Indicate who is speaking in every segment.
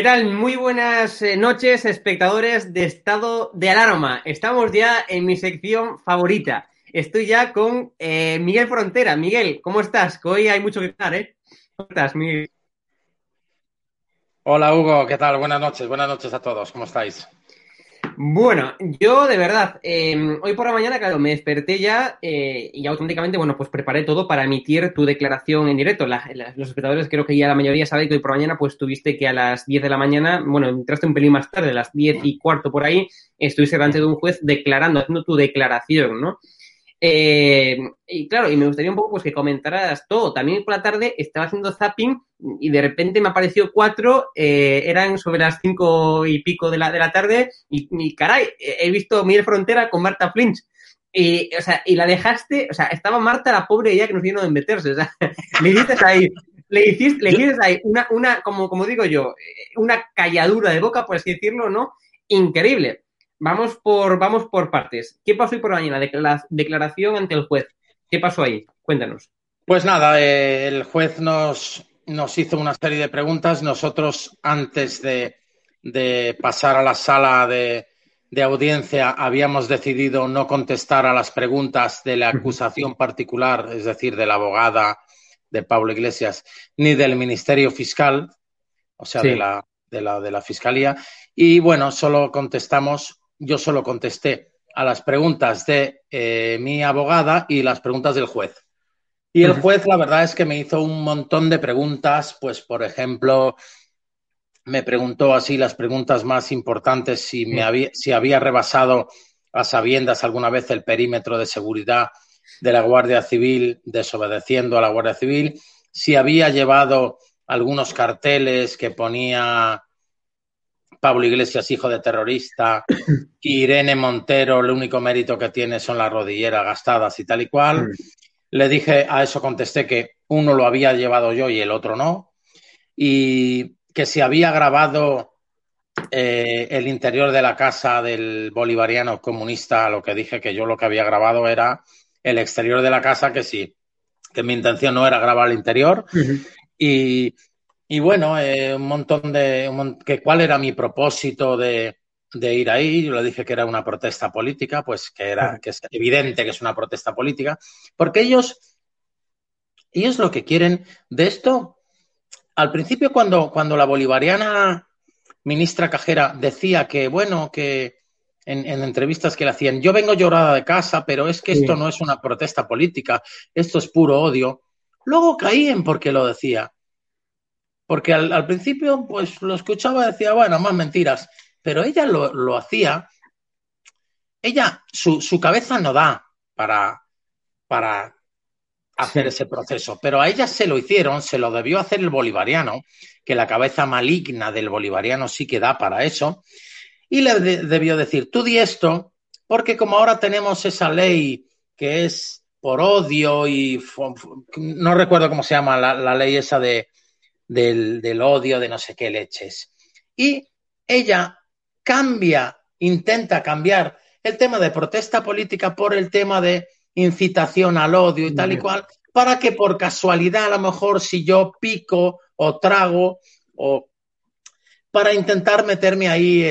Speaker 1: ¿Qué tal? Muy buenas eh, noches, espectadores de Estado de Alarma. Estamos ya en mi sección favorita. Estoy ya con eh, Miguel Frontera. Miguel, ¿cómo estás? Que hoy hay mucho que hablar, ¿eh? ¿Cómo estás, Miguel?
Speaker 2: Hola, Hugo. ¿Qué tal? Buenas noches. Buenas noches a todos. ¿Cómo estáis?
Speaker 1: Bueno, yo de verdad, eh, hoy por la mañana, claro, me desperté ya eh, y automáticamente, bueno, pues preparé todo para emitir tu declaración en directo. La, los espectadores creo que ya la mayoría sabe que hoy por la mañana pues tuviste que a las 10 de la mañana, bueno, entraste un pelín más tarde, a las 10 y cuarto por ahí, estuviste delante de un juez declarando, haciendo tu declaración, ¿no? Eh, y claro, y me gustaría un poco pues que comentaras todo. También por la tarde estaba haciendo zapping y de repente me apareció cuatro, eh, eran sobre las cinco y pico de la, de la tarde y, y caray, he visto Miguel Frontera con Marta Flinch. Y, o sea, y la dejaste, o sea, estaba Marta la pobre ya que nos vino de meterse, o sea, le dices ahí, le hiciste, le hiciste ahí una, una, como, como digo yo, una calladura de boca, por así decirlo, ¿no? Increíble. Vamos por, vamos por partes. ¿Qué pasó hoy por la mañana? Decla declaración ante el juez. ¿Qué pasó ahí? Cuéntanos.
Speaker 2: Pues nada, eh, el juez nos, nos hizo una serie de preguntas. Nosotros, antes de, de pasar a la sala de, de, audiencia, habíamos decidido no contestar a las preguntas de la acusación particular, es decir, de la abogada de Pablo Iglesias, ni del Ministerio Fiscal, o sea, sí. de, la, de, la, de la Fiscalía. Y bueno, solo contestamos yo solo contesté a las preguntas de eh, mi abogada y las preguntas del juez. Y el juez, la verdad es que me hizo un montón de preguntas, pues, por ejemplo, me preguntó así las preguntas más importantes, si, me había, si había rebasado a sabiendas alguna vez el perímetro de seguridad de la Guardia Civil, desobedeciendo a la Guardia Civil, si había llevado algunos carteles que ponía Pablo Iglesias, hijo de terrorista, Irene Montero, el único mérito que tiene son las rodilleras gastadas y tal y cual. Mm. Le dije, a eso contesté que uno lo había llevado yo y el otro no. Y que si había grabado eh, el interior de la casa del bolivariano comunista, lo que dije que yo lo que había grabado era el exterior de la casa, que sí, que mi intención no era grabar al interior. y, y, bueno, eh, un montón de... que ¿Cuál era mi propósito de, de, ir ahí? Yo le dije que era una protesta política, pues que era que es evidente que es una protesta política, porque ellos, ellos lo que quieren de esto, al principio cuando, cuando la bolivariana ministra Cajera decía que, bueno, que en, entrevistas que le hacían, yo vengo llorada de casa, pero es que esto no es una protesta política, esto es puro odio. Luego caí en por qué lo decía. Porque al, principio, pues lo escuchaba y decía, bueno, más mentiras. Pero ella lo, hacía. Ella, su, su, cabeza no da para, para hacer ese proceso. Pero a ella se lo hicieron, se lo debió hacer el bolivariano, que la cabeza maligna del bolivariano sí que da para eso. Y le debió decir, tú di esto, porque como ahora tenemos esa ley que es por odio y no recuerdo cómo se llama la, ley esa de, del, del, odio de no sé qué leches. Y ella cambia, intenta cambiar el tema de protesta política por el tema de incitación al odio y tal y cual, para que por casualidad a lo mejor si yo pico o trago o para intentar meterme ahí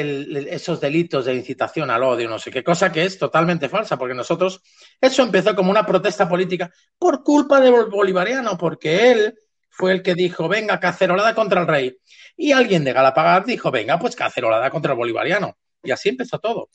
Speaker 2: esos delitos de incitación al odio, no sé qué cosa que es totalmente falsa, porque nosotros, eso empezó como una protesta política por culpa del bolivariano, porque él fue el que dijo, venga, cacerolada contra el rey. Y alguien de Galapagar dijo, venga, pues cacerolada contra el bolivariano. Y así empezó todo.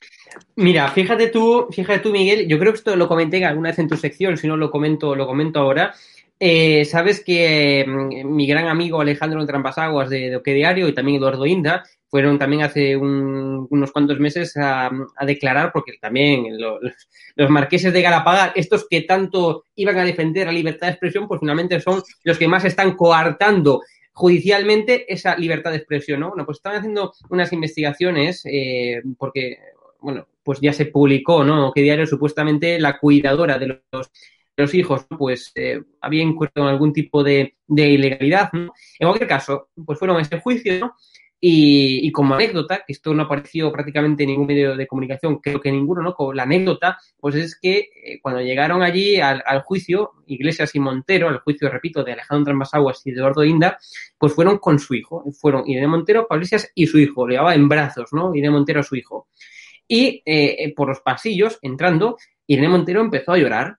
Speaker 1: Mira, fíjate tú, fíjate tú, Miguel, yo creo que esto lo comenté alguna vez en tu sección, si no lo comento, lo comento ahora. Eh, sabes que mm, mi gran amigo Alejandro Trampasaguas de, de Oque Diario y también Eduardo Inda fueron también hace unos cuantos meses a, declarar, porque también los, marqueses de Galapagar, estos que tanto iban a defender la libertad de expresión, pues finalmente son los que más están coartando judicialmente esa libertad de expresión, ¿no? Bueno, pues están haciendo unas investigaciones eh, porque, bueno, pues ya se publicó, ¿no? Que diario supuestamente la cuidadora de los los hijos, pues eh, había incurrido en algún tipo de, ilegalidad. ¿no? En cualquier caso, pues fueron a este juicio, ¿no? Y, como anécdota, que esto no apareció prácticamente en ningún medio de comunicación, creo que ninguno, ¿no? Como la anécdota, pues es que eh, cuando llegaron allí al, juicio, Iglesias y Montero, al juicio, repito, de Alejandro Trambasaguas y Eduardo Inda, pues fueron con su hijo. Fueron Irene Montero, Pablo Iglesias y su hijo. Le llevaba en brazos, ¿no? Irene Montero a su hijo. Y eh, por los pasillos, entrando, Irene Montero empezó a llorar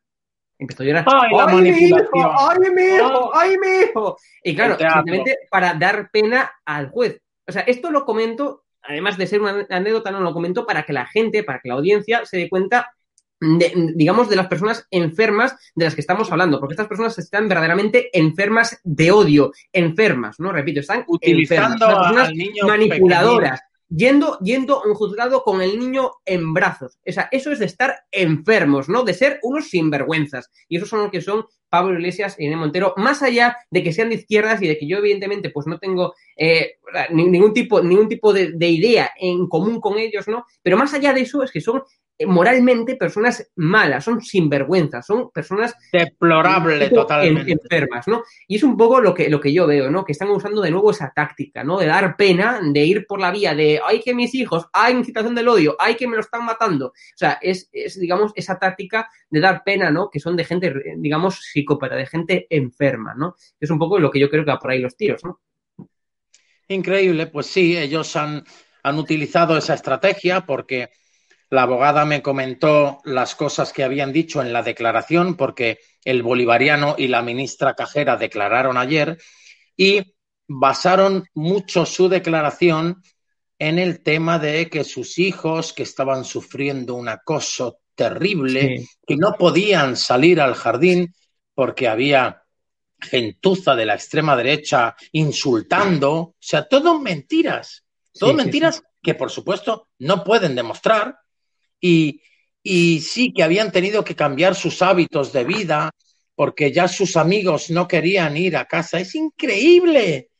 Speaker 1: empezó a llorar. ¡Ay, la Mi hijo, ¡Ay, mi hijo! ¡Ay, mi hijo! Y claro, simplemente para dar pena al juez. O sea, esto lo comento, además de ser una anécdota, no lo comento para que la gente, para que la audiencia se dé cuenta digamos, de las personas enfermas de las que estamos hablando, porque estas personas están verdaderamente enfermas de odio, enfermas, ¿no? Repito, están utilizando enfermas, personas manipuladoras, yendo, yendo a un juzgado con el niño en brazos. O sea, eso es de estar enfermos, ¿no? De ser unos sinvergüenzas. Y esos son los que son Pablo Iglesias y Inés Montero, más allá de que sean de izquierdas y de que yo, evidentemente, pues no tengo eh, ningún tipo, ningún tipo de, de idea en común con ellos, ¿no? Pero más allá de eso, es que son moralmente personas malas, son sinvergüenzas, son personas
Speaker 2: deplorables totalmente
Speaker 1: enfermas, ¿no? Y es un poco lo que, lo que yo veo, ¿no? Que están usando de nuevo esa táctica, ¿no? De dar pena, de ir por la vía de hay que mis hijos, hay incitación del odio, hay que me lo están matando. O sea, es, es, digamos, esa táctica de dar pena, ¿no? Que son de gente, digamos, psicópata, de gente enferma, ¿no? Es un poco lo que yo creo que va por ahí los tiros, ¿no?
Speaker 2: Increíble, pues sí, ellos han, han utilizado esa estrategia porque la abogada me comentó las cosas que habían dicho en la declaración, porque el bolivariano y la ministra Cajera declararon ayer y basaron mucho su declaración en el tema de que sus hijos, que estaban sufriendo un acoso terrible, que no podían salir al jardín porque había gentuza de la extrema derecha insultando, o sea, todo mentiras, todo mentiras que por supuesto no pueden demostrar, y, sí que habían tenido que cambiar sus hábitos de vida porque ya sus amigos no querían ir a casa. Es increíble.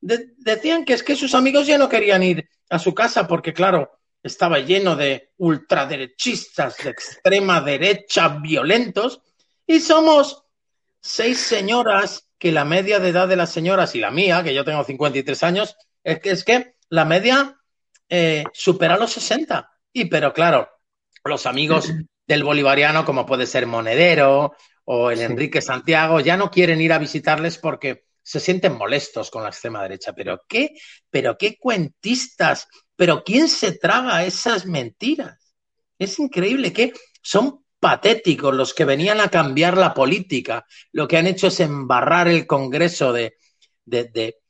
Speaker 2: decían que es que sus amigos ya no querían ir a su casa porque, claro, estaba lleno de ultraderechistas de extrema derecha violentos y somos seis señoras que la media de edad de las señoras y la mía, que yo tengo 53 años, es que, es que la media eh, supera los 60. Y pero claro, los amigos del bolivariano, como puede ser Monedero o el Enrique Santiago, ya no quieren ir a visitarles porque se sienten molestos con la extrema derecha. Pero qué, pero qué cuentistas, pero quién se traga esas mentiras. Es increíble que son patéticos los que venían a cambiar la política. Lo que han hecho es embarrar el Congreso de, de,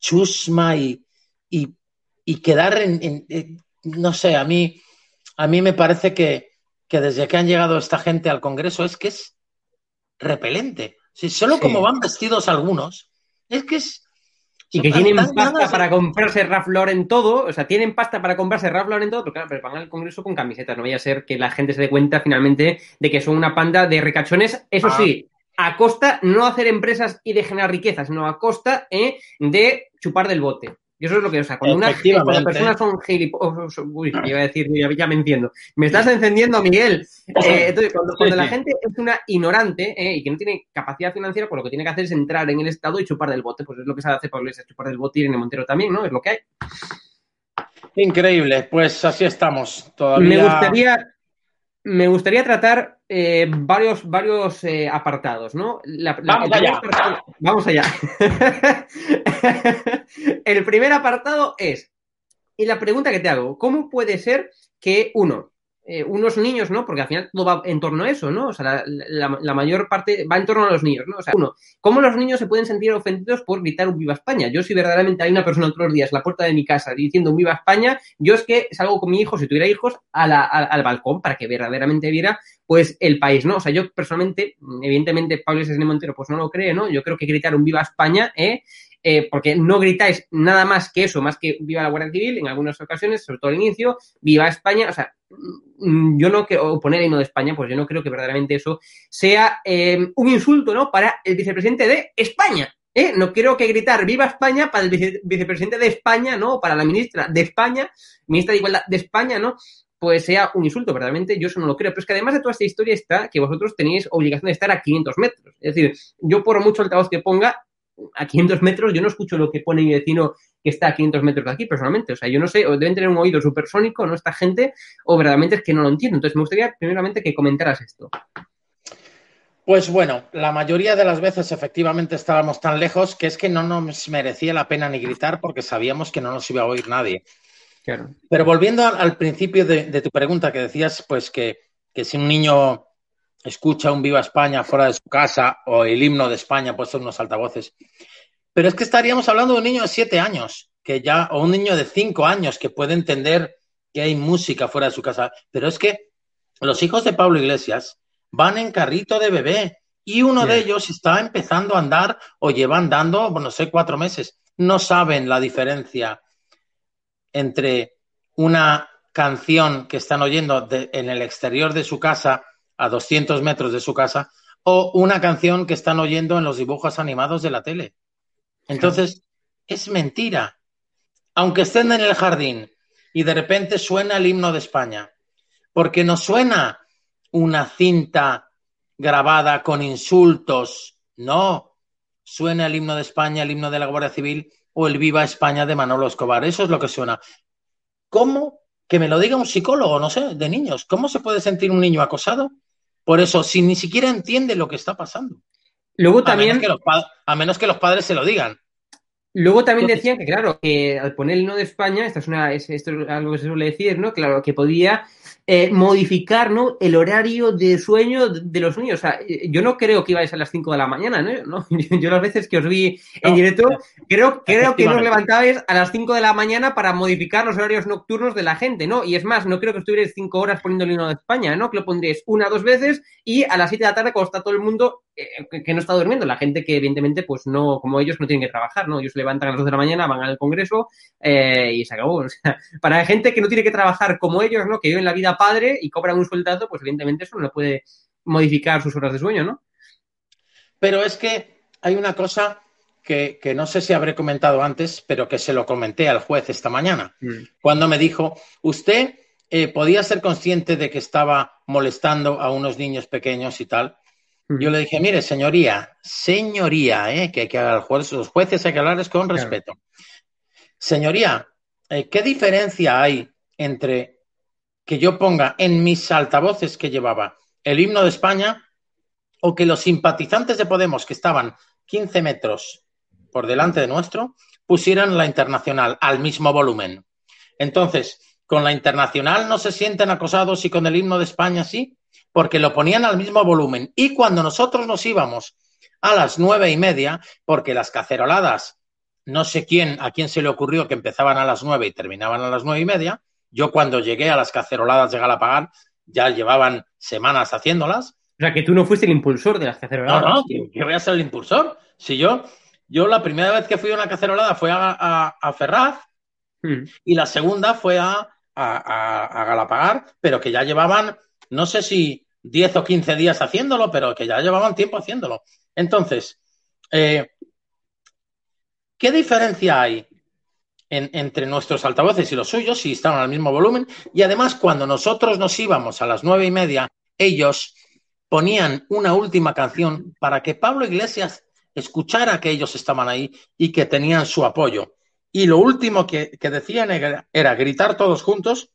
Speaker 2: chusma y, y, quedar en, no sé, a mí, a mí me parece que, que desde que han llegado esta gente al Congreso es que es repelente. Si solo como van vestidos algunos, es que es.
Speaker 1: Y que tienen pasta para comprarse Ralph Lauren todo, o sea, tienen pasta para comprarse Ralph Lauren todo, pero claro, pero van al Congreso con camisetas. No vaya a ser que la gente se dé cuenta finalmente de que son una panda de ricachones, eso ah. sí, a costa no hacer empresas y de generar riquezas, sino a costa eh, de chupar del bote. Y eso es lo que, o sea, cuando, una, las personas son gilipollas, uy, iba a decir, ya, me entiendo. Me estás encendiendo, Miguel. Eh, entonces, cuando, la gente es una ignorante eh, y que no tiene capacidad financiera, pues lo que tiene que hacer es entrar en el Estado y chupar del bote. Pues es lo que se hace Pablo es chupar del bote y en el Montero también, ¿no? Es lo que hay.
Speaker 2: Increíble, pues así estamos. Todavía...
Speaker 1: Me gustaría, me gustaría tratar eh, varios, varios eh, apartados, ¿no?
Speaker 2: vamos, allá.
Speaker 1: vamos allá. el primer apartado es, y la pregunta que te hago, ¿cómo puede ser que uno, eh, unos niños, ¿no? Porque al final todo va en torno a eso, ¿no? O sea, la, mayor parte va en torno a los niños, ¿no? O sea, uno, ¿cómo los niños se pueden sentir ofendidos por gritar un Viva España? Yo, si verdaderamente hay una persona los días en la puerta de mi casa diciendo un Viva España, yo es que salgo con mi hijo, si tuviera hijos, al balcón para que verdaderamente viera, pues, el país, ¿no? O sea, yo personalmente, evidentemente, Pablo Sesne Montero, pues no lo cree, ¿no? Yo creo que gritar un Viva España, ¿eh? Eh, porque no gritáis nada más que eso, más que viva la Guardia Civil en algunas ocasiones, sobre todo al inicio, viva España, o sea, mm, yo no quiero poner el himno de España, pues yo no creo que verdaderamente eso sea eh, un insulto, ¿no? Para el vicepresidente de España. ¿eh? No quiero que gritar viva España para el vicepresidente de España, ¿no? Para la ministra de España, ministra de Igualdad de España, ¿no? pues sea un insulto, verdaderamente yo eso no lo creo. Pero es que además de toda esta historia está que vosotros tenéis obligación de estar a 500 metros. Es decir, yo por mucho altavoz que ponga, a 500 metros, yo no escucho lo que pone mi vecino que está a 500 metros de aquí, personalmente. O sea, yo no sé, o deben tener un oído supersónico, ¿no? Esta gente, o verdaderamente es que no lo entiendo. Entonces, me gustaría primeramente que comentaras esto.
Speaker 2: Pues bueno, la mayoría de las veces efectivamente estábamos tan lejos que es que no nos merecía la pena ni gritar porque sabíamos que no nos iba a oír nadie. Pero volviendo al, principio de, tu pregunta que decías, pues que, que si un niño escucha un Viva España fuera de su casa o el himno de España puesto en unos altavoces. Pero es que estaríamos hablando de un niño de siete años, que ya, o un niño de cinco años que puede entender que hay música fuera de su casa. Pero es que los hijos de Pablo Iglesias van en carrito de bebé y uno de ellos está empezando a andar o lleva andando, no sé, cuatro meses. No saben la diferencia entre una canción que están oyendo en el exterior de su casa a 200 metros de su casa, o una canción que están oyendo en los dibujos animados de la tele. Entonces, es mentira. Aunque estén en el jardín y de repente suena el himno de España, porque no suena una cinta grabada con insultos, no, suena el himno de España, el himno de la Guardia Civil o el Viva España de Manolo Escobar. Eso es lo que suena. ¿Cómo? Que me lo diga un psicólogo, no sé, de niños. ¿Cómo se puede sentir un niño acosado por eso, si ni siquiera entiende lo que está pasando.
Speaker 1: Luego también.
Speaker 2: A menos que los, padres se lo digan.
Speaker 1: Luego también decían que, claro, que al poner el no de España, esto es, una, esto es algo que se suele decir, ¿no? Claro, que podía eh, modificar ¿no? el horario de sueño de los niños. O sea, yo no creo que ibais a las 5 de la mañana, ¿no? Yo, las veces que os vi en directo, creo, creo que os levantabais a las 5 de la mañana para modificar los horarios nocturnos de la gente, ¿no? Y es más, no creo que estuvierais 5 horas poniendo el himno de España, ¿no? Que lo pondréis una o dos veces y a las 7 de la tarde cuando está todo el mundo eh, que no está durmiendo, la gente que evidentemente pues no, como ellos no tienen que trabajar, ¿no? Ellos se levantan a las 2 de la mañana, van al Congreso eh, y se acabó. O sea, para gente que no tiene que trabajar como ellos, ¿no? Que viven la vida padre y cobran un sueldazo, pues evidentemente eso no puede modificar sus horas de sueño, ¿no?
Speaker 2: Pero es que hay una cosa que, no sé si habré comentado antes, pero que se lo comenté al juez esta mañana, mm. cuando me dijo, usted eh, podía ser consciente de que estaba molestando a unos niños pequeños y tal. Yo le dije, mire, señoría, señoría, eh, que, que juez, los jueces hay que hablarles con respeto. Señoría, eh, ¿qué diferencia hay entre que yo ponga en mis altavoces que llevaba el himno de España o que los simpatizantes de Podemos que estaban 15 metros por delante de nuestro pusieran la internacional al mismo volumen. Entonces, con la internacional no se sienten acosados y con el himno de España sí, porque lo ponían al mismo volumen. Y cuando nosotros nos íbamos a las nueve y media, porque las caceroladas, no sé quién, a quién se le ocurrió que empezaban a las nueve y terminaban a las nueve y media, yo cuando llegué a las caceroladas de Galapagar ya llevaban semanas haciéndolas.
Speaker 1: O sea, que tú no fuiste el impulsor de las caceroladas.
Speaker 2: No, no, que voy a ser el impulsor. Si yo, yo la primera vez que fui a una cacerolada fue a, Ferraz hmm. y la segunda fue a, a, Galapagar, pero que ya llevaban, no sé si 10 o 15 días haciéndolo, pero que ya llevaban tiempo haciéndolo. Entonces, eh, ¿qué diferencia hay entre nuestros altavoces y los suyos si estaban al mismo volumen? Y además, cuando nosotros nos íbamos a las nueve y media, ellos ponían una última canción para que Pablo Iglesias escuchara que ellos estaban ahí y que tenían su apoyo. Y lo último que, decían era, gritar todos juntos,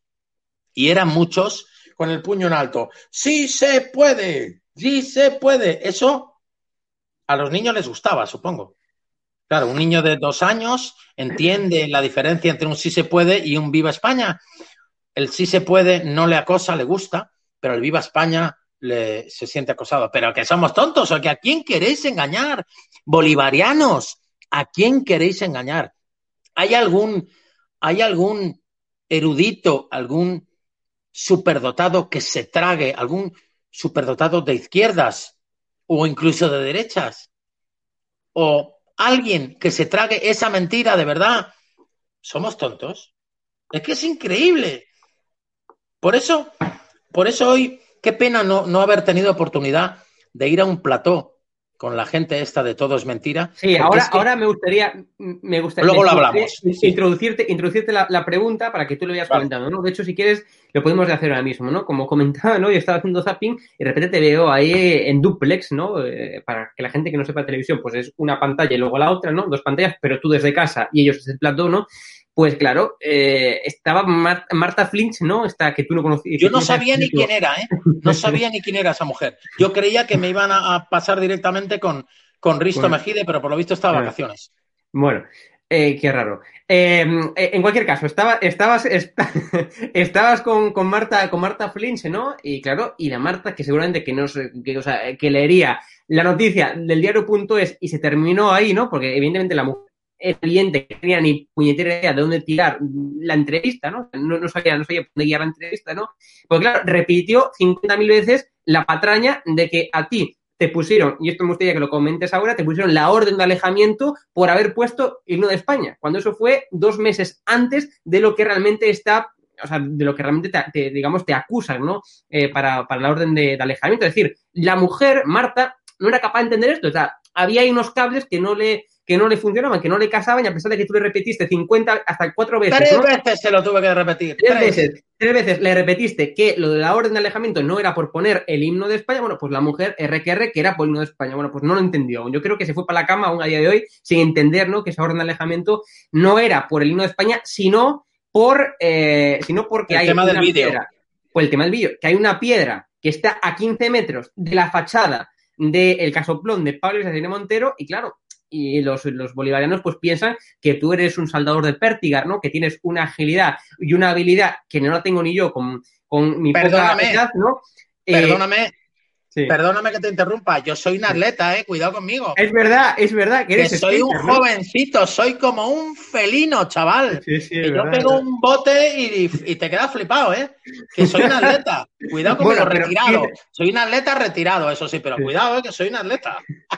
Speaker 2: y eran muchos con el puño en alto. Sí se puede, sí se puede. Eso a los niños les gustaba, supongo. Claro, un niño de dos años entiende la diferencia entre un sí se puede y un viva España. El sí se puede no le acosa, le gusta, pero el viva España le, se siente acosado. Pero que somos tontos o que a quién queréis engañar. Bolivarianos, ¿a quién queréis engañar? ¿Hay algún, hay algún erudito, algún superdotado que se trague, algún superdotado de izquierdas o incluso de derechas? ¿O alguien que se trague esa mentira de verdad? Somos tontos. Es que es increíble. Por eso, por eso hoy, qué pena no, no haber tenido oportunidad de ir a un plató con la gente esta de todo es mentira.
Speaker 1: Sí, ahora, ahora me gustaría, me gustaría
Speaker 2: luego lo hablamos.
Speaker 1: Introducirte, introducirte la, pregunta para que tú lo vayas comentando, ¿no? De hecho, si quieres, lo podemos hacer ahora mismo, ¿no? Como comentaba, ¿no? Yo estaba haciendo zapping y de repente te veo ahí en duplex, ¿no? Eh, para que la gente que no sepa televisión, pues es una pantalla y luego la otra, ¿no? Dos pantallas, pero tú desde casa y ellos desde el plató, ¿no? Pues claro, eh, estaba Marta Flinch, ¿no? Esta que tú no conocías.
Speaker 2: Yo no sabía ni quién era, ¿eh? No sabía ni quién era esa mujer. Yo creía que me iban a, pasar directamente con, con Risto Mejide, pero por lo visto estaba de vacaciones.
Speaker 1: Bueno, eh, qué raro. Em, eh, en cualquier caso, estaba, estabas, estabas con, con, Marta, con Marta Flinch, ¿no? Y claro, y la Marta, que seguramente que no que, o sea, que leería la noticia del diario.es y se terminó ahí, ¿no? Porque evidentemente la mujer evidente que tenía ni puñetera idea de dónde tirar la entrevista, ¿no? No, sabía, no sabía dónde guiar la entrevista, ¿no? Pues claro, repitió 50.000 veces la patraña de que a ti te pusieron, y esto me gustaría que lo comentes ahora, te pusieron la orden de alejamiento por haber puesto himno de España, cuando eso fue dos meses antes de lo que realmente está o sea, de lo que realmente te, digamos, te acusan, ¿no? Eh, para, la orden de, de, alejamiento. Es decir, la mujer, Marta, no era capaz de entender esto. O sea, había ahí unos cables que no le, que no le funcionaban, que no le casaban, y a pesar de que tú le repetiste 50 hasta cuatro veces.
Speaker 2: Tres veces se lo tuve que repetir.
Speaker 1: Tres, veces. Tres veces le repetiste que lo de la orden de alejamiento no era por poner el himno de España. Bueno, pues la mujer RQR que era por el himno de España. Bueno, pues no lo entendió. Yo creo que se fue para la cama aún a día de hoy sin entender, ¿no? Que esa orden de alejamiento no era por el himno de España, sino por, eh, sino porque
Speaker 2: el
Speaker 1: hay
Speaker 2: tema del vídeo.
Speaker 1: Pues el tema del vídeo, que hay una piedra que está a 15 metros de la fachada del casoplón de Pablo Iglesias Montero y claro, y los, los, bolivarianos pues piensan que tú eres un saltador de pértiga, ¿no? Que tienes una agilidad y una habilidad que no la tengo ni yo con, con mi
Speaker 2: Perdóname, ¿no? Eh, Perdóname, Perdóname que te interrumpa, yo soy un atleta, eh, cuidado conmigo.
Speaker 1: Es verdad, es verdad que eres.
Speaker 2: soy un jovencito, soy como un felino, chaval. Sí, sí, yo pego un bote y, te quedas flipado, ¿eh? Que soy un atleta. Cuidado con retirado. Soy un atleta retirado, eso sí, pero cuidado, ¿eh? Que soy un atleta.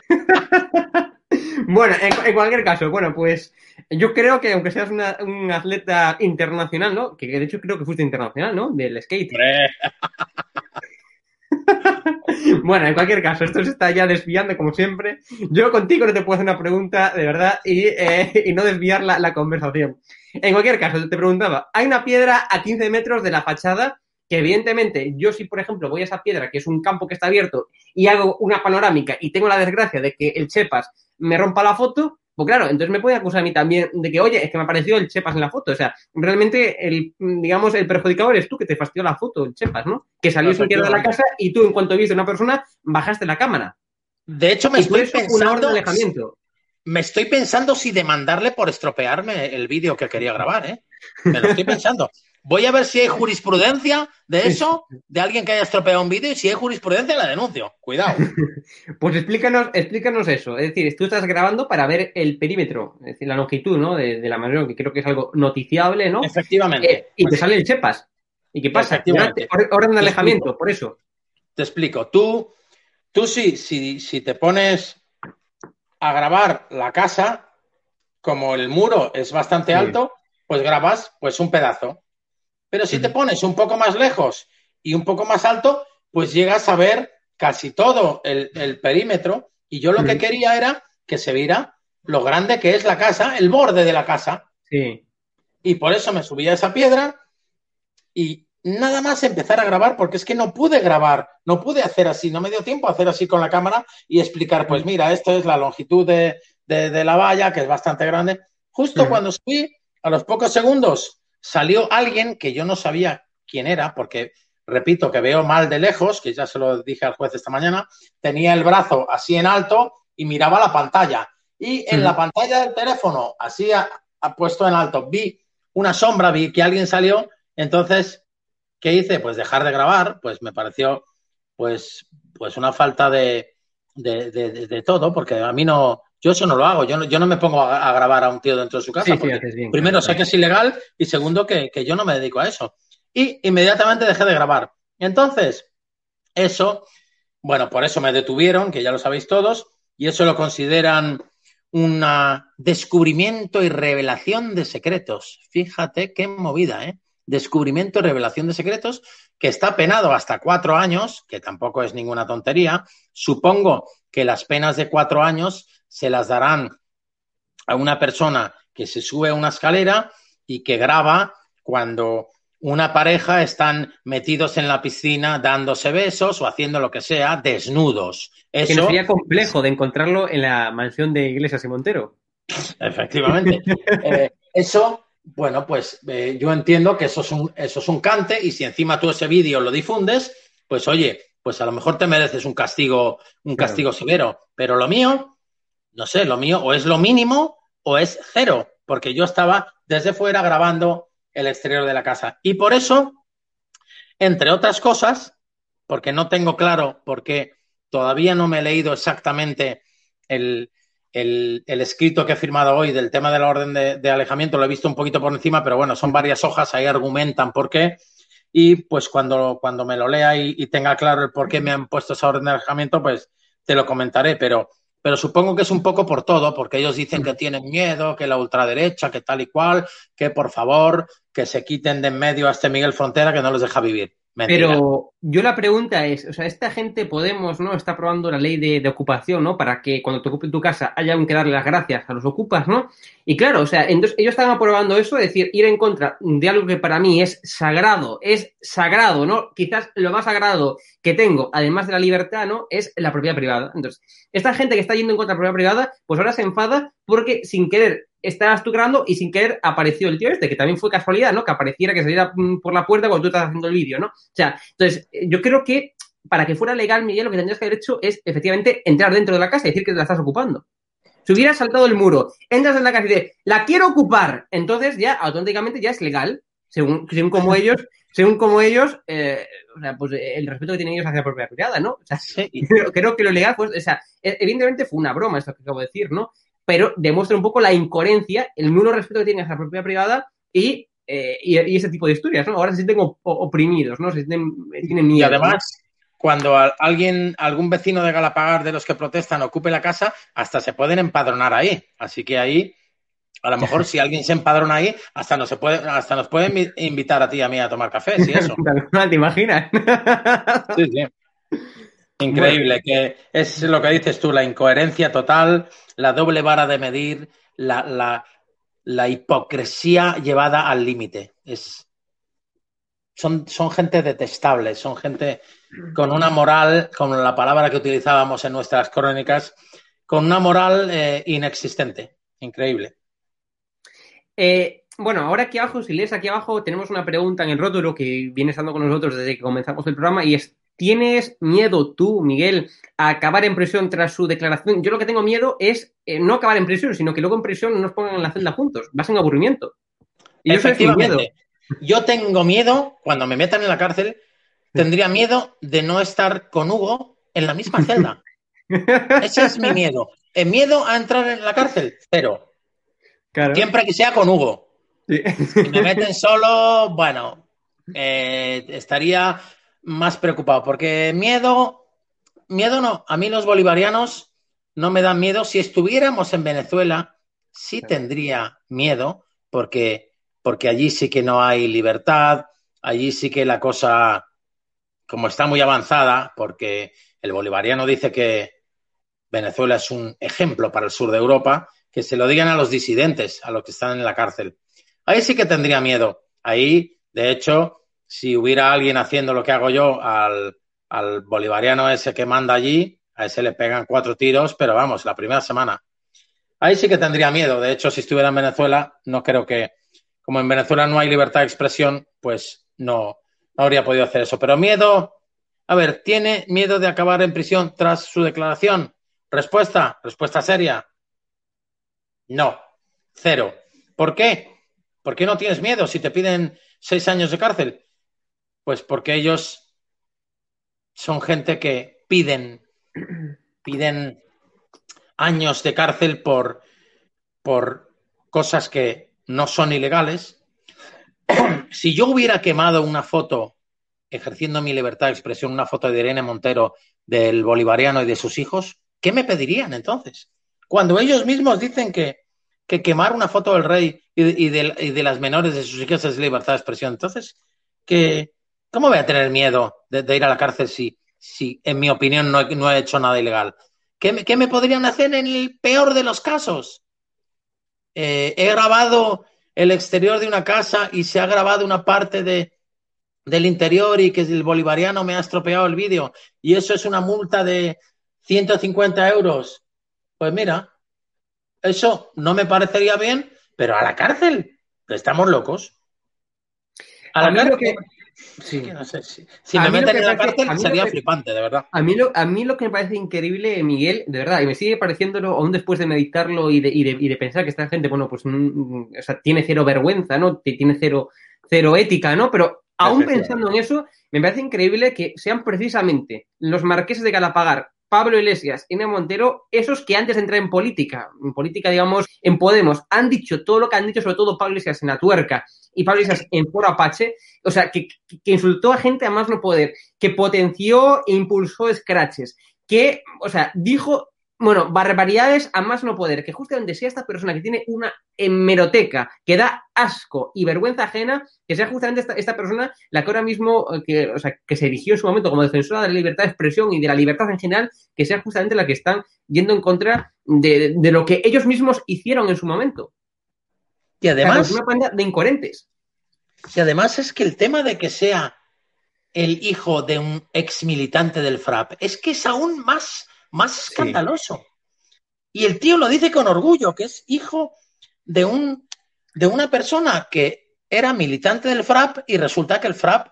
Speaker 1: bueno, en, cualquier caso, bueno, pues yo creo que aunque seas un atleta internacional, ¿no? Que de hecho creo que fuiste internacional, ¿no? Del skate. bueno, en cualquier caso, esto se está ya desviando como siempre. Yo contigo no te puedo hacer una pregunta de verdad y, eh, no desviar la, conversación. En cualquier caso, te preguntaba, hay una piedra a 15 metros de la fachada que evidentemente yo si, por ejemplo, voy a esa piedra, que es un campo que está abierto, y hago una panorámica y tengo la desgracia de que el Chepas me rompa la foto, Pues claro, entonces me puede acusar a mí también de que, oye, es que me apareció el Chepas en la foto. O sea, realmente el, digamos, el perjudicador es tú que te fastidió la foto, el Chepas, ¿no? Que salió sin querer de la casa y tú, en cuanto viste a una persona, bajaste la cámara.
Speaker 2: De hecho, me estoy pensando. Me estoy pensando si demandarle por estropearme el vídeo que quería grabar, ¿eh? Me lo estoy pensando. Voy a ver si hay jurisprudencia de eso, de alguien que haya estropeado un vídeo, y si hay jurisprudencia, la denuncio. Cuidado.
Speaker 1: Pues explícanos, explícanos eso. Es decir, tú estás grabando para ver el perímetro, es decir, la longitud, ¿no? De, la manera que creo que es algo noticiable, ¿no?
Speaker 2: Efectivamente.
Speaker 1: Eh, y te sale el chepas. ¿Y qué pasa? Orden de alejamiento, por eso.
Speaker 2: Te explico. Tú, tú sí, si, si te pones a grabar la casa, como el muro es bastante alto, pues grabas pues un pedazo. Pero si te pones un poco más lejos y un poco más alto, pues llegas a ver casi todo el, perímetro. Y yo lo que quería era que se viera lo grande que es la casa, el borde de la casa.
Speaker 1: Sí.
Speaker 2: Y por eso me subí a esa piedra y nada más empezar a grabar, porque es que no pude grabar, no pude hacer así, no me dio tiempo a hacer así con la cámara y explicar, pues mira, esto es la longitud de, la valla, que es bastante grande. Justo cuando subí, a los pocos segundos, salió alguien que yo no sabía quién era, porque repito que veo mal de lejos, que ya se lo dije al juez esta mañana, tenía el brazo así en alto y miraba la pantalla. Y en la pantalla del teléfono, así ha, puesto en alto, vi una sombra, vi que alguien salió, entonces, ¿qué hice? Pues dejar de grabar, pues me pareció pues, pues una falta de, de, de todo, porque a mí no, yo eso no lo hago, yo no, yo no me pongo a, grabar a un tío dentro de su casa. primero, sé que es ilegal y segundo, que, yo no me dedico a eso. Y inmediatamente dejé de grabar. Entonces, eso, bueno, por eso me detuvieron, que ya lo sabéis todos, y eso lo consideran un descubrimiento y revelación de secretos. Fíjate qué movida, ¿eh? Descubrimiento y revelación de secretos, que está penado hasta cuatro años, que tampoco es ninguna tontería. Supongo que las penas de cuatro años se las darán a una persona que se sube a una escalera y que graba cuando una pareja están metidos en la piscina dándose besos o haciendo lo que sea, desnudos.
Speaker 1: Eso que sería complejo de encontrarlo en la mansión de Iglesias y Montero.
Speaker 2: Efectivamente. Eh, eso, bueno, pues eh, yo entiendo que eso es, un, eso es un cante y si encima tú ese vídeo lo difundes, pues oye, pues a lo mejor te mereces un castigo, un castigo severo. Pero lo mío no sé, lo mío o es lo mínimo o es cero, porque yo estaba desde fuera grabando el exterior de la casa. Y por eso, entre otras cosas, porque no tengo claro, porque todavía no me he leído exactamente el, escrito que he firmado hoy del tema de la orden de, alejamiento, lo he visto un poquito por encima, pero bueno, son varias hojas, ahí argumentan por qué. Y pues cuando, cuando me lo lea y, y tenga claro el por qué me han puesto esa orden de alejamiento, pues te lo comentaré. Pero pero supongo que es un poco por todo, porque ellos dicen que tienen miedo, que la ultraderecha, que tal y cual, que por favor, que se quiten de en medio a este Miguel Frontera que no los deja vivir.
Speaker 1: Pero yo la pregunta es, o sea, esta gente Podemos, ¿no? Está aprobando la ley de, ocupación, ¿no? Para que cuando te ocupen tu casa haya que darle las gracias a los ocupas, ¿no? Y claro, o sea, entonces ellos estaban aprobando eso, es decir, ir en contra de algo que para mí es sagrado, es sagrado, ¿no? Quizás lo más sagrado que tengo, además de la libertad, ¿no? Es la propiedad privada. Entonces, esta gente que está yendo en contra de la propiedad privada, pues ahora se enfada porque sin querer estabas tú grabando y sin querer apareció el tío este, que también fue casualidad, ¿no? Que apareciera, que saliera mm, por la puerta cuando tú estás haciendo el vídeo, ¿no? O sea, entonces, eh, yo creo que para que fuera legal, Miguel, lo que tendrías que haber hecho es efectivamente entrar dentro de la casa y decir que la estás ocupando. Si hubieras saltado el muro, entras en la casa y dices, la quiero ocupar, entonces ya auténticamente ya es legal, según, según como ellos, según como ellos, eh, o sea, pues el respeto que tienen ellos hacia la propiedad privada, ¿no? O sea, sí. creo, creo, que lo legal, pues, o sea, e, evidentemente fue una broma esto que acabo de decir, ¿no? Pero demuestra un poco la incoherencia, el nulo respeto que tiene a la propiedad privada y, eh, y, ese tipo de historias, ¿no? Ahora se sienten oprimidos, ¿no? Se sienten, tienen miedo.
Speaker 2: Y además, cuando alguien, algún vecino de Galapagar de los que protestan ocupe la casa, hasta se pueden empadronar ahí. Así que ahí, a lo mejor si alguien se empadrona ahí, hasta nos, se puede, hasta nos pueden invitar a ti y a mí a tomar café, ¿sí eso?
Speaker 1: ¿Te imaginas?
Speaker 2: sí, sí. Increíble, que es lo que dices tú, la incoherencia total, la doble vara de medir, la, hipocresía llevada al límite. Es, son, son, gente detestable, son gente con una moral, con la palabra que utilizábamos en nuestras crónicas, con una moral eh, inexistente. increíble.
Speaker 1: Eh, bueno, ahora aquí abajo, si lees aquí abajo, tenemos una pregunta en el rótulo que viene estando con nosotros desde que comenzamos el programa y es, ¿tienes miedo tú, Miguel, a acabar en prisión tras su declaración? Yo lo que tengo miedo es eh, no acabar en prisión, sino que luego en prisión no nos pongan en la celda juntos, vas en aburrimiento.
Speaker 2: Y Efectivamente. Yo tengo miedo, cuando me metan en la cárcel, tendría miedo de no estar con Hugo en la misma celda. Ese es mi miedo. El miedo a entrar en la cárcel, cero. Siempre que sea con Hugo. Si me meten solo, bueno, eh, estaría más preocupado, porque miedo, miedo no, a mí los bolivarianos no me dan miedo. Si estuviéramos en Venezuela, sí tendría miedo, porque, porque allí sí que no hay libertad, allí sí que la cosa, como está muy avanzada, porque el bolivariano dice que Venezuela es un ejemplo para el sur de Europa, que se lo digan a los disidentes, a los que están en la cárcel. Ahí sí que tendría miedo. Ahí, de hecho, si hubiera alguien haciendo lo que hago yo al, bolivariano ese que manda allí, a ese le pegan cuatro tiros, pero vamos, la primera semana. Ahí sí que tendría miedo. De hecho, si estuviera en Venezuela, no creo que, como en Venezuela no hay libertad de expresión, pues no, no habría podido hacer eso. Pero miedo, a ver, ¿tiene miedo de acabar en prisión tras su declaración? Respuesta, respuesta seria. No, cero. ¿Por qué? ¿Por qué no tienes miedo si te piden seis años de cárcel? Pues porque ellos son gente que piden, piden años de cárcel por, por cosas que no son ilegales. si yo hubiera quemado una foto ejerciendo mi libertad de expresión, una foto de Irene Montero del bolivariano y de sus hijos, ¿qué me pedirían entonces? Cuando ellos mismos dicen que, que quemar una foto del rey y de, las menores de sus hijas es libertad de expresión. Entonces, ¿qué, ¿cómo voy a tener miedo de, ir a la cárcel si, si en mi opinión, no, no he hecho nada ilegal? ¿Qué, me podrían hacer en el peor de los casos? Eh, he grabado el exterior de una casa y se ha grabado una parte de, del interior y que el bolivariano me ha estropeado el vídeo y eso es una multa de 150 euros. Pues mira, eso no me parecería bien, pero a la cárcel. Estamos locos.
Speaker 1: A, la cárcel.
Speaker 2: Sí. no sé, si, me meten en la cárcel sería flipante, de verdad.
Speaker 1: A mí, lo, a mí lo que me parece increíble, Miguel, de verdad, y me sigue pareciéndolo aún después de meditarlo y de, y de, y de pensar que esta gente, bueno, pues mm, o sea, tiene cero vergüenza, ¿no? Tiene cero, cero ética, ¿no? Pero aún pensando en eso, me parece increíble que sean precisamente los marqueses de Galapagar Pablo Iglesias, Inés Montero, esos que antes de entrar en política, en política, digamos, en Podemos, han dicho todo lo que han dicho, sobre todo Pablo Iglesias en la tuerca y Pablo Iglesias en Foro Apache, o sea, que, que, insultó a gente a más no poder, que potenció e impulsó scratches, que, o sea, dijo bueno, barbaridades a más no poder, que justamente sea esta persona que tiene una hemeroteca que da asco y vergüenza ajena, que sea justamente esta, persona la que ahora mismo, eh, que, o sea, que se erigió en su momento como defensora de la libertad de expresión y de la libertad en general, que sea justamente la que están yendo en contra de, lo que ellos mismos hicieron en su momento.
Speaker 2: Y además...
Speaker 1: una banda de incoherentes.
Speaker 2: Y además es que el tema de que sea el hijo de un ex militante del FRAP es que es aún más más escandaloso. Y el tío lo dice con orgullo, que es hijo de, un, de una persona que era militante del FRAP y resulta que el FRAP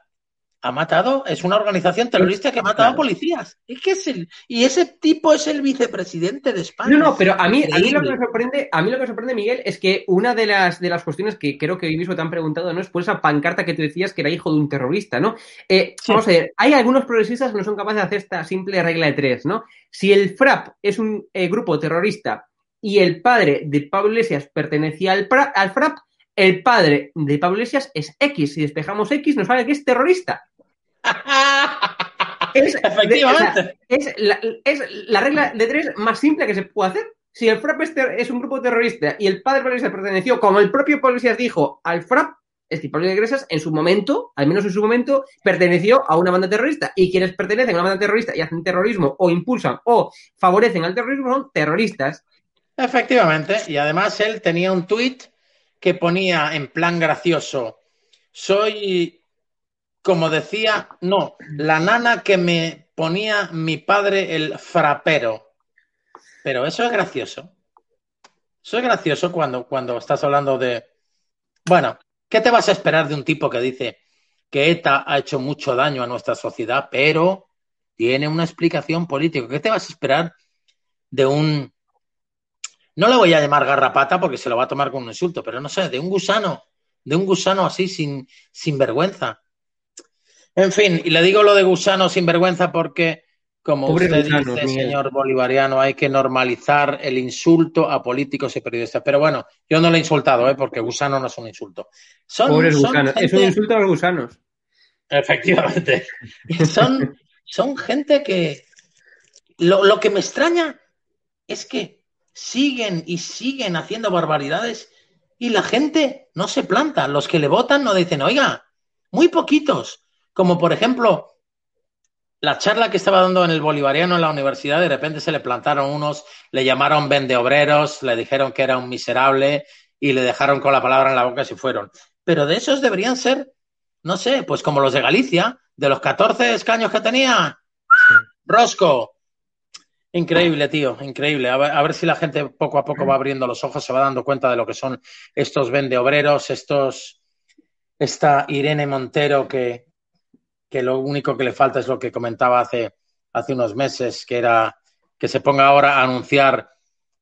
Speaker 2: ha matado, es una organización terrorista que ha matado a policías. ¿Y, es el, y ese tipo es el vicepresidente de España.
Speaker 1: No, no, pero a mí, a mí lo que me sorprende, a mí lo que me sorprende, Miguel, es que una de las, de las cuestiones que creo que hoy mismo te han preguntado, ¿no? Es por esa pancarta que tú decías que era hijo de un terrorista, ¿no? Eh, vamos a ver, hay algunos progresistas que no son capaces de hacer esta simple regla de tres, ¿no? Si el FRAP es un eh, grupo terrorista y el padre de Pablo Iglesias pertenecía al, al FRAP, el padre de Pablo Iglesias es X. Si despejamos X, nos sale que es terrorista.
Speaker 2: Es, Efectivamente.
Speaker 1: es, la, regla de tres más simple que se puede hacer. Si el FRAP es, un grupo terrorista y el padre de Iglesias perteneció, como el propio Iglesias dijo, al FRAP, es decir, Pablo Iglesias en su momento, al menos en su momento, perteneció a una banda terrorista. Y quienes pertenecen a una banda terrorista y hacen terrorismo o impulsan o favorecen al terrorismo son terroristas.
Speaker 2: Efectivamente. Y además él tenía un tuit que ponía en plan gracioso, soy, como decía, no, la nana que me ponía mi padre el frapero. Pero eso es gracioso. Eso es gracioso cuando, cuando estás hablando de. Bueno, ¿qué te vas a esperar de un tipo que dice que ETA ha hecho mucho daño a nuestra sociedad, pero tiene una explicación política? ¿Qué te vas a esperar de un. No le voy a llamar garrapata porque se lo va a tomar como un insulto, pero no sé, de un gusano, de un gusano así sin, sin vergüenza. En fin, y le digo lo de gusano sin vergüenza porque como usted dice, señor bolivariano, hay que normalizar el insulto a políticos y periodistas. Pero bueno, yo no le he insultado, ¿eh? porque gusano no es un insulto.
Speaker 1: Son, gusanos. Es un insulto a los gusanos.
Speaker 2: Efectivamente. son, son gente que... Lo, lo que me extraña es que siguen y siguen haciendo barbaridades y la gente no se planta. Los que le votan no dicen, oiga, muy poquitos. Como por ejemplo la charla que estaba dando en el Bolivariano en la universidad, de repente se le plantaron unos, le llamaron vendeobreros, le dijeron que era un miserable y le dejaron con la palabra en la boca y se fueron. Pero de esos deberían ser, no sé, pues como los de Galicia, de los 14 escaños que tenía, Rosco. Increíble, tío, increíble. A ver, a ver, si la gente poco a poco va abriendo los ojos, se va dando cuenta de lo que son estos vendeobreros, estos, esta Irene Montero que, que lo único que le falta es lo que comentaba hace, hace unos meses, que era que se ponga ahora a anunciar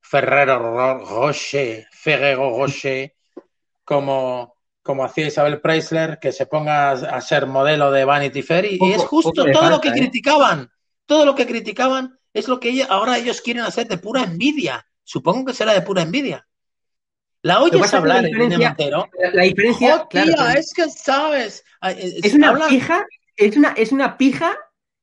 Speaker 2: Ferrero Rocher, Ferrero Rocher, como, como hacía Isabel Preisler, que se ponga a ser modelo de Vanity Fair. Y, es justo todo lo que ¿eh? criticaban, todo lo que criticaban es lo que ahora ellos quieren hacer de pura envidia. Supongo que será de pura envidia. La oyes hablar la diferencia,
Speaker 1: La diferencia,
Speaker 2: es que sabes.
Speaker 1: Es, una hija es una, es una pija,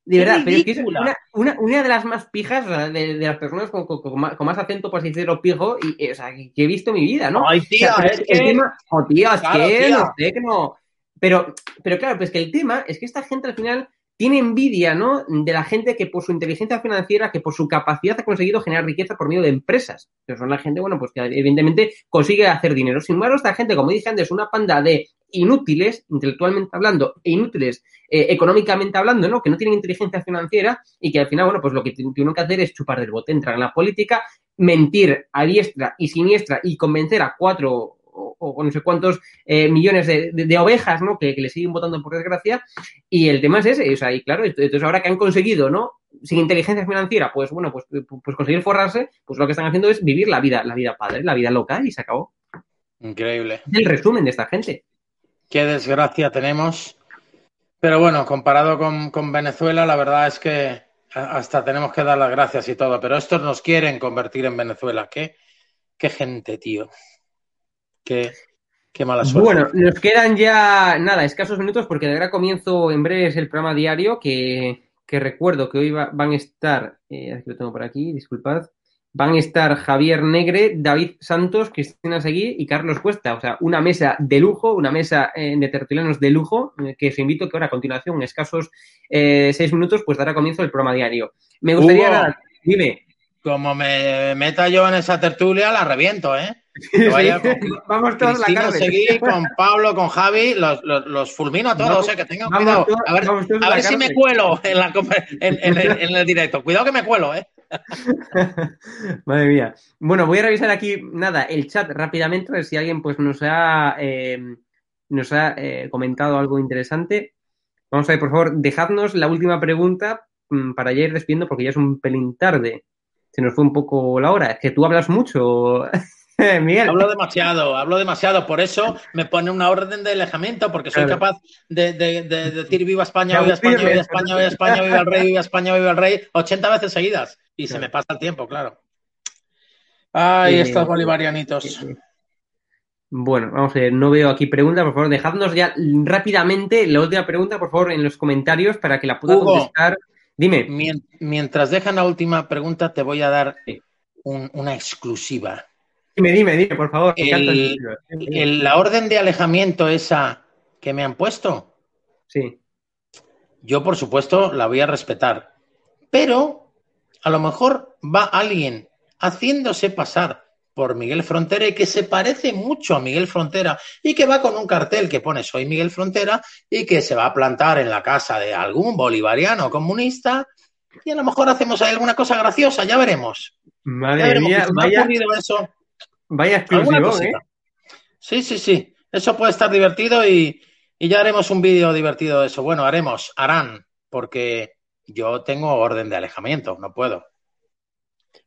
Speaker 1: de verdad, pero es que es una, una, una, de las más pijas de, de las personas con, con, con, más, acento, por así decirlo, pijo, y, o sea, que, he visto en mi vida, ¿no?
Speaker 2: Ay, tía, es que...
Speaker 1: El tema, oh, tío, es que no sé, que no... Pero, pero claro, pues que el tema es que esta gente al final tiene envidia, ¿no? De la gente que por su inteligencia financiera, que por su capacidad ha conseguido generar riqueza por medio de empresas. Que son la gente, bueno, pues que evidentemente consigue hacer dinero. Sin embargo, esta gente, como dije antes, es una panda de inútiles, intelectualmente hablando, e inútiles eh, económicamente hablando, ¿no? Que no tienen inteligencia financiera y que al final, bueno, pues lo que tienen que hacer es chupar del bote, entrar en la política, mentir a diestra y siniestra y convencer a cuatro o, no sé cuántos eh, millones de, ovejas, ¿no? Que, le siguen votando por desgracia. Y el tema es ese, o sea, y claro, entonces ahora que han conseguido, ¿no? Sin inteligencia financiera, pues bueno, pues, pues conseguir forrarse, pues lo que están haciendo es vivir la vida, la vida padre, la vida loca y se acabó.
Speaker 2: Increíble.
Speaker 1: El resumen de esta gente.
Speaker 2: Qué desgracia tenemos. Pero bueno, comparado con, con Venezuela, la verdad es que hasta tenemos que dar las gracias y todo. Pero estos nos quieren convertir en Venezuela. Qué, qué gente, tío. Qué, qué mala suerte.
Speaker 1: Bueno, nos quedan ya, nada, escasos minutos porque de verdad comienzo en breve el programa diario que, que recuerdo que hoy van a estar, eh, lo tengo por aquí, disculpad, van a estar Javier Negre, David Santos, Cristina Seguí y Carlos Cuesta. O sea, una mesa de lujo, una mesa eh, de tertulianos de lujo, eh, que os invito que ahora a continuación, en escasos seis minutos, pues dará comienzo el programa diario. Me gustaría, dime.
Speaker 2: Como me meta yo en esa tertulia, la reviento, ¿eh?
Speaker 1: Vamos todos
Speaker 2: la cara. Seguí, con Pablo, con Javi, los, los, fulmino a todos, eh, que tengan cuidado. a ver, a ver si me cuelo en, la, en, en, el directo. Cuidado que me cuelo, ¿eh?
Speaker 1: Madre mía. Bueno, voy a revisar aquí, nada, el chat rápidamente, a ver si alguien pues nos ha, eh, nos ha eh, comentado algo interesante. Vamos a ver, por favor, dejadnos la última pregunta mm, para ya ir despidiendo porque ya es un pelín tarde. Se nos fue un poco la hora. Es que tú hablas mucho.
Speaker 2: Miguel. Hablo demasiado, hablo demasiado. Por eso me pone una orden de alejamiento, porque soy capaz de, decir viva España, viva España, viva España, viva España, viva el rey, viva España, viva el rey, 80 veces seguidas. Y se me pasa el tiempo, claro. Ay, estos bolivarianitos.
Speaker 1: Bueno, vamos a ver, no veo aquí preguntas, por favor, dejadnos ya rápidamente la última pregunta, por favor, en los comentarios para que la pueda contestar. Dime.
Speaker 2: Mientras dejan la última pregunta, te voy a dar una exclusiva.
Speaker 1: Dime, dime, dime, por favor.
Speaker 2: la orden de alejamiento esa que me han puesto.
Speaker 1: Sí.
Speaker 2: Yo, por supuesto, la voy a respetar. Pero a lo mejor va alguien haciéndose pasar por Miguel Frontera y que se parece mucho a Miguel Frontera y que va con un cartel que pone soy Miguel Frontera y que se va a plantar en la casa de algún bolivariano comunista y a lo mejor hacemos ahí alguna cosa graciosa, ya veremos.
Speaker 1: Madre mía, vaya,
Speaker 2: eso.
Speaker 1: Vaya exclusivo, ¿eh?
Speaker 2: Sí, sí, sí. Eso puede estar divertido y, y ya haremos un vídeo divertido de eso. Bueno, haremos, harán, porque yo tengo orden de alejamiento, no puedo.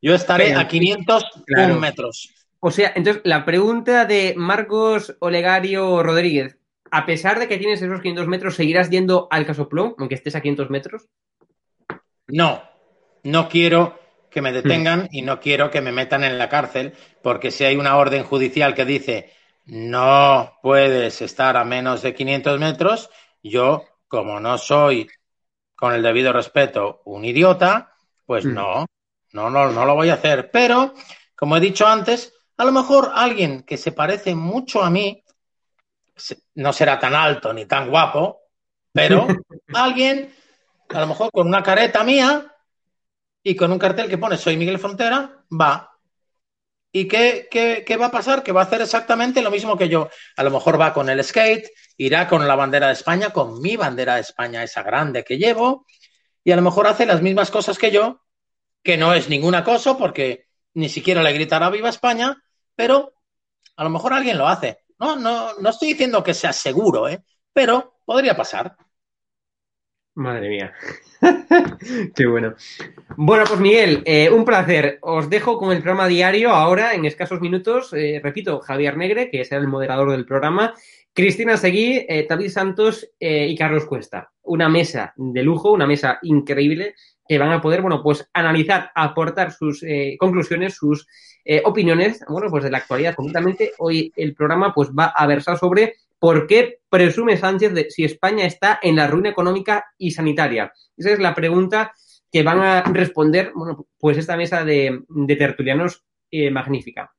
Speaker 2: Yo estaré a 501 metros.
Speaker 1: O sea, entonces la pregunta de Marcos Olegario Rodríguez, a pesar de que tienes esos 500 metros, ¿seguirás yendo al Casoplón, aunque estés a 500 metros?
Speaker 2: No, no quiero que me detengan y no quiero que me metan en la cárcel, porque si hay una orden judicial que dice no puedes estar a menos de 500 metros, yo, como no soy, con el debido respeto, un idiota, pues mm. no, no, no, no lo voy a hacer. Pero, como he dicho antes, a lo mejor alguien que se parece mucho a mí, no será tan alto ni tan guapo, pero alguien, a lo mejor con una careta mía y con un cartel que pone Soy Miguel Frontera, va. ¿Y qué, qué, va a pasar? Que va a hacer exactamente lo mismo que yo. A lo mejor va con el skate, irá con la bandera de España, con mi bandera de España, esa grande que llevo, y a lo mejor hace las mismas cosas que yo, que no es ningún acoso porque ni siquiera le gritará Viva España, pero a lo mejor alguien lo hace. No, no, no estoy diciendo que sea seguro, ¿eh? pero podría pasar.
Speaker 1: Madre mía. Qué bueno. Bueno, pues Miguel, eh, un placer. Os dejo con el programa diario ahora, en escasos minutos. Eh, repito, Javier Negre, que es el moderador del programa, Cristina Seguí, eh, David Santos y Carlos Cuesta. Una mesa de lujo, una mesa increíble que van a poder, bueno, pues analizar, aportar sus conclusiones, sus opiniones, bueno, pues de la actualidad completamente. Hoy el programa pues va a versar sobre ¿Por qué presume Sánchez de si España está en la ruina económica y sanitaria? Esa es la pregunta que van a responder, bueno, pues esta mesa de, tertulianos eh, magnífica.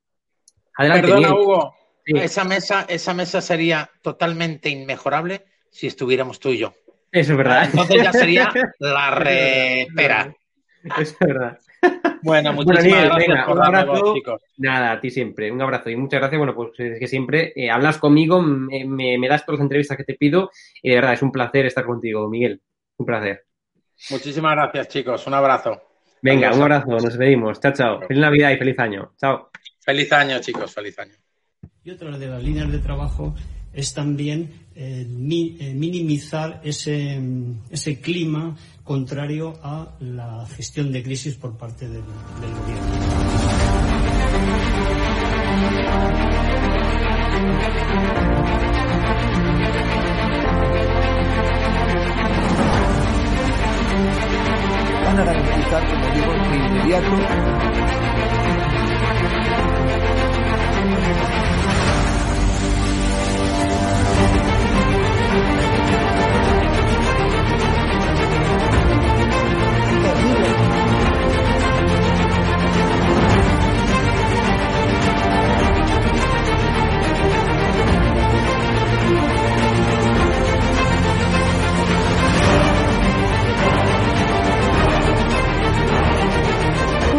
Speaker 2: Adelante, Perdona, Hugo. Esa, mesa, esa mesa sería totalmente inmejorable si estuviéramos tú y yo.
Speaker 1: Eso es verdad.
Speaker 2: Entonces ya sería la repera.
Speaker 1: Eso es verdad.
Speaker 2: Bueno, muchísimas gracias
Speaker 1: un abrazo. Nada, a ti siempre. Un abrazo y muchas gracias. Bueno, pues es que siempre eh, hablas conmigo, me, das todas las entrevistas que te pido y de verdad es un placer estar contigo, Miguel. Un placer.
Speaker 2: Muchísimas gracias, chicos. Un abrazo.
Speaker 1: Venga, un abrazo. Nos despedimos. Chao, chao. Feliz Navidad y feliz año. Chao.
Speaker 2: Feliz año, chicos. Feliz año.
Speaker 3: Y otra de las líneas de trabajo es también eh, eh, minimizar ese, ese clima contrario a la gestión de crisis por parte del, gobierno.